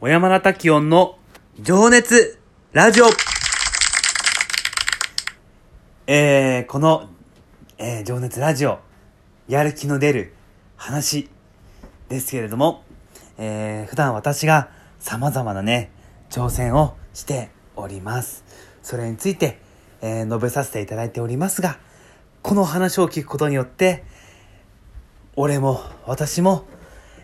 小山田滝音の情熱ラジオえー、この、えー、情熱ラジオ、やる気の出る話ですけれども、えー、普段私が様々なね、挑戦をしております。それについて、えー述べさせていただいておりますが、この話を聞くことによって、俺も私も、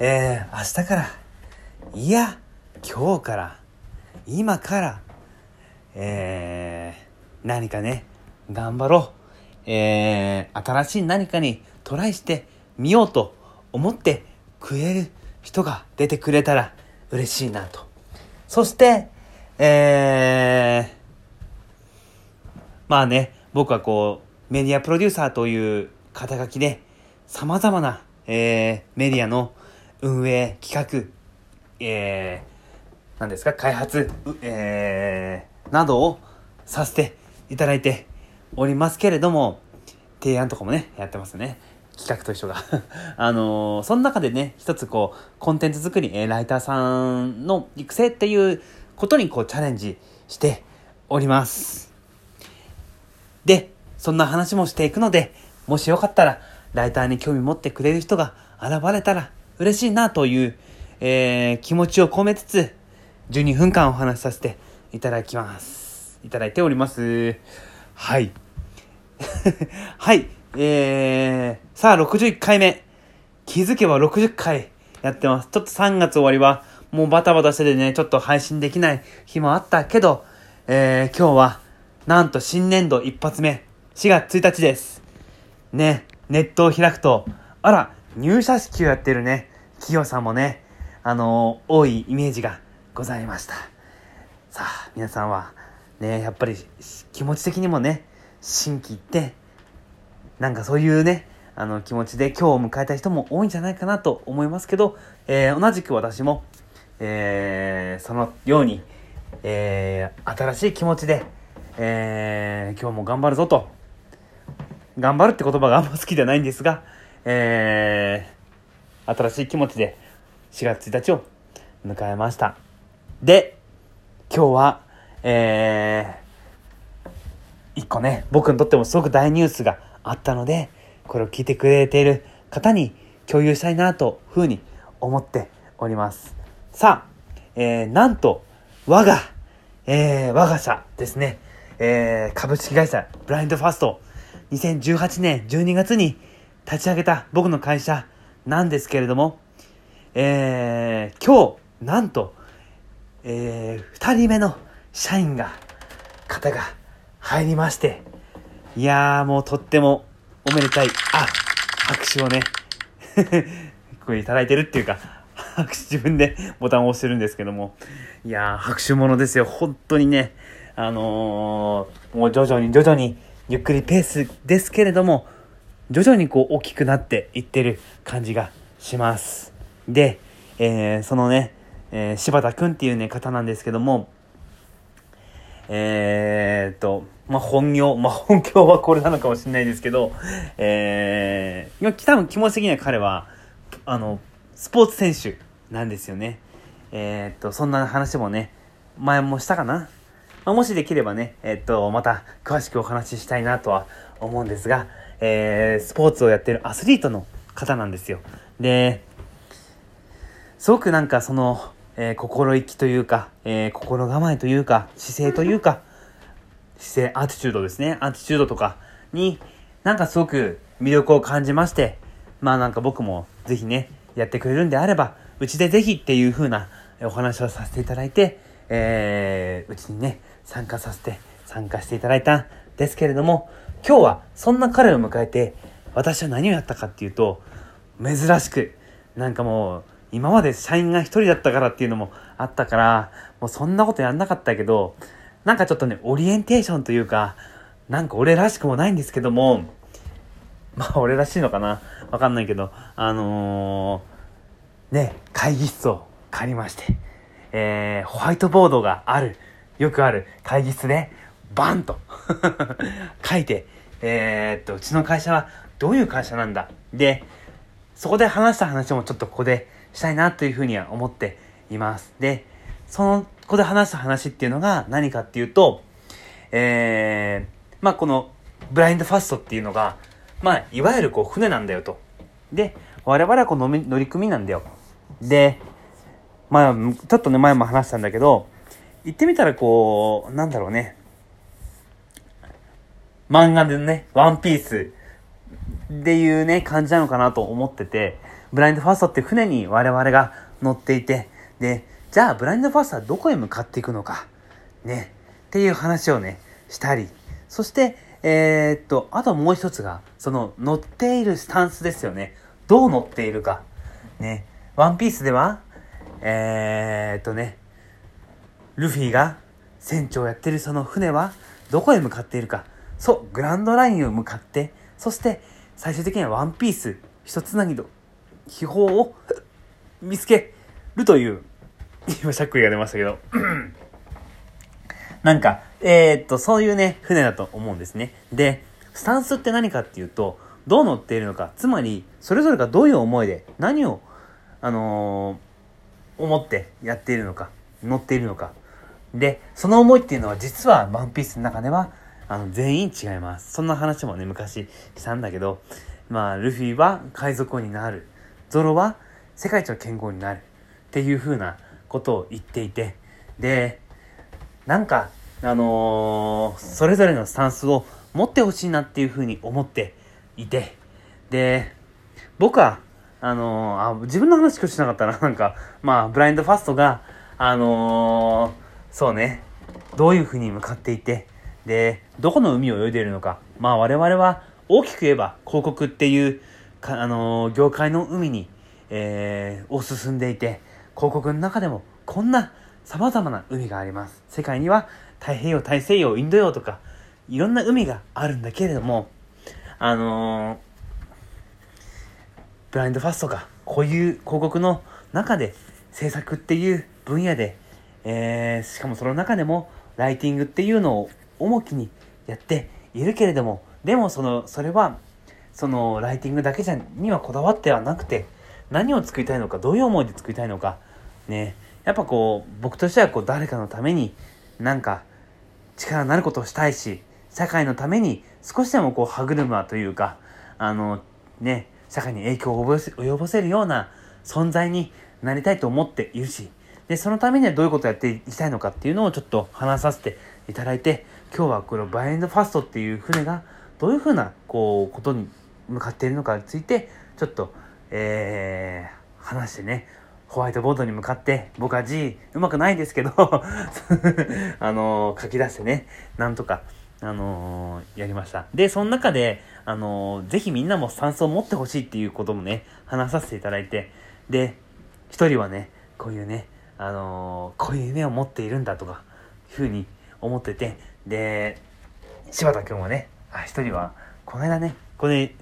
えー、明日から、いや、今日から、今から、えー、何かね、頑張ろう。えー、新しい何かにトライしてみようと思ってくれる人が出てくれたら嬉しいなと。そして、えー、まあね、僕はこう、メディアプロデューサーという肩書きで、様々な、えー、メディアの運営、企画、えー、何ですか、開発、うえー、などをさせていただいておりますけれども、提案とかもね、やってますね。企画と一緒が。あのーその中でね、一つこう、コンテンツ作り、えーライターさんの育成っていうことにこう、チャレンジしております。で、そんな話もしていくので、もしよかったら、ライターに興味持ってくれる人が現れたら嬉しいなという、えー気持ちを込めつつ、12分間お話しさせていただきます。いただいております。はい。はい。えー、さあ、61回目。気づけば60回やってます。ちょっと3月終わりは、もうバタバタしててね、ちょっと配信できない日もあったけど、えー、今日は、なんと新年度一発目、4月1日です。ね、ネットを開くと、あら、入社式をやってるね、企業さんもね、あのー多いイメージがございました。さあ、皆さんは、ね、やっぱり気持ち的にもね、心機一転、なんかそういうね、あの気持ちで今日を迎えた人も多いんじゃないかなと思いますけど、えー同じく私も、えーそのように、えー新しい気持ちで、え今日も頑張るぞと、頑張るって言葉が あんま好きじゃないんですが、えー新しい気持ちで4月1日を迎えました。で、今日は、えー、一個ね、僕にとってもすごく大ニュースがあったので、これを聞いてくれている方に共有したいなというふうに思っております。さあ、えー、なんと、我が、えー、我が社ですね、えー、株式会社ブラインドファースト、2018年12月に立ち上げた僕の会社なんですけれども、えー、今日、なんと、えー、二人目の社員が、方が入りまして、いやーもうとってもおめでたい、あ、拍手をね、これいただいてるっていうか、拍手自分でボタンを押してるんですけども、いやー拍手ものですよ、本当にね、あのー、もう徐々に徐々にゆっくりペースですけれども、徐々にこう大きくなっていってる感じがします。で、えーそのね、えー柴田くんっていうね、方なんですけども、えーっと、まあ、本業、まあ、本業はこれなのかもしれないですけど、えー、多分気持ち的には彼は、あの、スポーツ選手なんですよね。えーっと、そんな話もね、前もしたかな。まあ、もしできればね、えーっと、また詳しくお話ししたいなとは思うんですが、えー、スポーツをやってるアスリートの方なんですよ。で、すごくなんかその、えー心意気というか、えー心構えというか、姿勢というか、姿勢、アティチュードですね。アティチュードとかに、なんかすごく魅力を感じまして、まあなんか僕もぜひね、やってくれるんであれば、うちでぜひっていう風なお話をさせていただいて、えー、うちにね、参加させて、参加していただいたんですけれども、今日はそんな彼を迎えて、私は何をやったかっていうと、珍しく、なんかもう、今まで社員が一人だったからっていうのもあったから、もうそんなことやんなかったけど、なんかちょっとね、オリエンテーションというか、なんか俺らしくもないんですけども、まあ俺らしいのかな？わかんないけど、あのー、ね、会議室を借りまして、えー、ホワイトボードがある、よくある会議室で、バンと 書いて、えー、っと、うちの会社はどういう会社なんだ？で、そこで話した話もちょっとここでしたいなというふうには思っています。で、そのここで話した話っていうのが何かっていうと、えー、まあこのブラインドファストっていうのが、まあいわゆるこう船なんだよと。で、我々はこの乗組なんだよ。で、まあちょっとね前も話したんだけど、言ってみたらこう、なんだろうね。漫画でね、ワンピースっていうね、感じなのかなと思ってて、ブラインドファーストって船に我々が乗っていて、で、じゃあブラインドファーストはどこへ向かっていくのか、ね、っていう話をね、したり、そして、えー、っと、あともう一つが、その乗っているスタンスですよね。どう乗っているか。ね、ワンピースでは、えー、っとね、ルフィが船長をやってるその船はどこへ向かっているか。そう、グランドラインを向かって、そして最終的にはワンピース一つなぎの秘宝を 見つけるという、今しゃっくりが出ましたけど、なんか、えー、っと、そういうね、船だと思うんですね。で、スタンスって何かっていうと、どう乗っているのか、つまり、それぞれがどういう思いで、何を、あのー、思ってやっているのか、乗っているのか。で、その思いっていうのは実はワンピースの中では、あの、全員違います。そんな話もね、昔したんだけど、まあ、ルフィは海賊王になる。ゾロは世界一の剣豪になる。っていう風なことを言っていて、で、なんか、あのー、それぞれのスタンスを持ってほしいなっていう風に思っていて、で、僕は、あのー、あ、自分の話しかしなかったな。なんか、まあ、ブラインドファストが、あのー、そうね、どういう風に向かっていて、で、どこの海を泳いでいるのか。まあ我々は大きく言えば広告っていうか、あの、業界の海に、えー、を進んでいて、広告の中でもこんな様々な海があります。世界には太平洋、大西洋、インド洋とか、いろんな海があるんだけれども、あの、ブラインドファストがこういう広告の中で制作っていう分野で、えー、しかもその中でもライティングっていうのを重きにやっているけれどもでもそのそれはそのライティングだけじゃにはこだわってはなくて何を作りたいのかどういう思いで作りたいのかね。やっぱこう僕としてはこう誰かのためになんか力になることをしたいし社会のために少しでもこう歯車というかあのね社会に影響を及ぼせるような存在になりたいと思っているしでそのためにはどういうことをやっていきたいのかっていうのをちょっと話させていただいて今日はこのバインドファストっていう船がどういうふうなこうことに向かっているのかについてちょっと、えー、話してねホワイトボードに向かって僕は字うまくないですけど あの、書き出してねなんとかあのー、やりました。で、その中で、あのー、ぜひみんなもスタンスを持ってほしいっていうこともね、話させていただいて、で、一人はね、こういうね、あのこういう夢を持っているんだとか、いうふうに思ってて、で、柴田君はね、あ、一人は、この間ね、これ、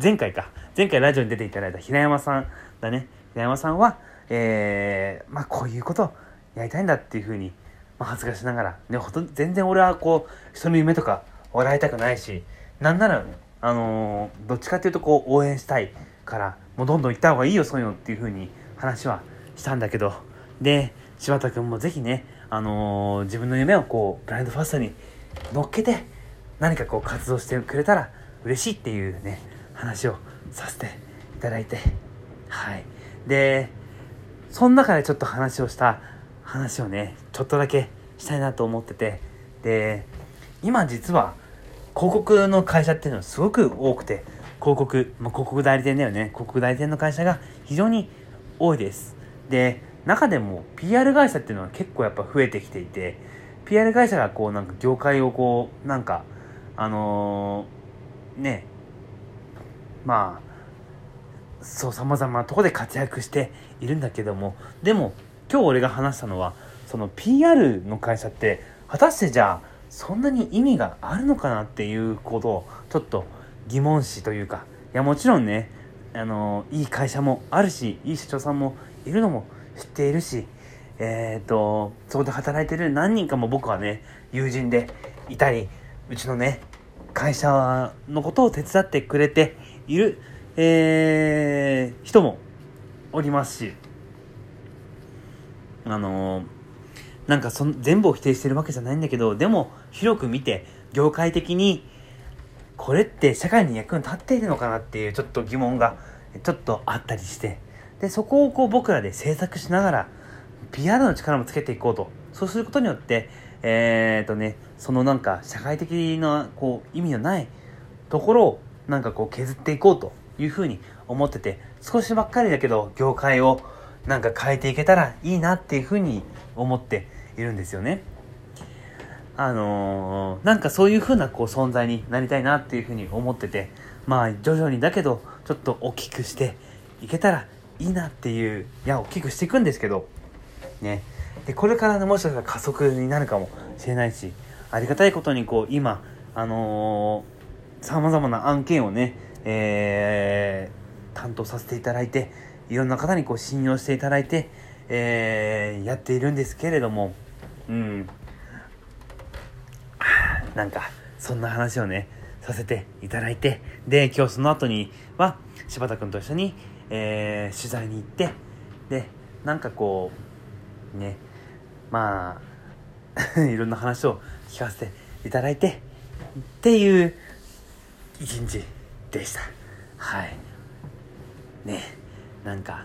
前回か、前回ラジオに出ていただいた平山さんだね、平山さんは、えー、まあこういうことやりたいんだっていうふうに、まあ恥ずかしながら、ね、ほと全然俺はこう、人の夢とか笑いたくないし、なんなら、あのー、どっちかっていうとこう応援したいから、もうどんどん行った方がいいよ、そういうのっていうふうに話はしたんだけど、で、柴田君もぜひね、あのー、自分の夢をこうブラインドファーストに乗っけて何かこう活動してくれたら嬉しいっていうね話をさせていただいて。はい。でその中でちょっと話をした話をねちょっとだけしたいなと思ってて。で今実は広告の会社っていうのはすごく多くて広告、まあ、広告代理店だよね。広告代理店の会社が非常に多いです。で中でも PR 会社っていうのは結構やっぱ増えてきていて PR 会社がこうなんか業界をこうなんかあのー、ね。まあそうさまざまなとこで活躍しているんだけども。でも今日俺が話したのはその PR の会社って果たしてじゃあそんなに意味があるのかなっていうことをちょっと疑問視というか。いやもちろんねあのいい会社もあるしいい社長さんもいるのも知っているし、えっ、ー、と、そこで働いてる何人かも僕はね、友人でいたり、うちのね、会社のことを手伝ってくれている、えー、人もおりますし、あのなんかそん全部を否定してるわけじゃないんだけどでも広く見て業界的にこれって社会に役に立っているのかなっていうちょっと疑問がちょっとあったりしてでそこをこう僕らで制作しながら PR の力もつけていこうと。そうすることによってえー、っとねそのなんか社会的なこう意味のないところをなんかこう削っていこうというふうに思ってて少しばっかりだけど業界をなんか変えていけたらいいなっていうふうに思っているんですよね。あのー、なんかそういうふうなこう存在になりたいなっていうふうに思っててまあ徐々にだけどちょっと大きくしていけたらいいなっていういや大きくしていくんですけどねでこれからのもしかしたら加速になるかもしれないしありがたいことにこう今あのさまざまな案件をね、えー、担当させていただいていろんな方にこう信用していただいて、えー、やっているんですけれどもうん。なんかそんな話をねさせていただいてで今日その後には柴田君と一緒に、えー、取材に行ってでなんかこうねまあ いろんな話を聞かせていただいてっていう一日でした。はい。ねなんか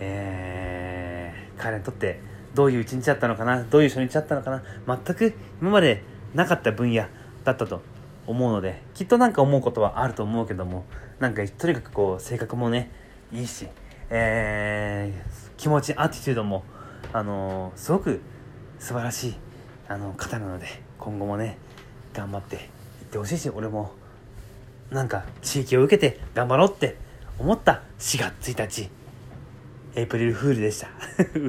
えー、彼にとってどういう一日だったのかな？どういう初日だったのかな？全く今までなかった分野だったと思うのできっとなんか思うことはあると思うけどもなんかとにかくこう性格もねいいし、えー、気持ちアティチュードも、あのー、すごく素晴らしいあの方なので今後もね頑張っていってほしいし俺もなんか地域を受けて頑張ろうって思った4月1日エイプリルフールでした。嘘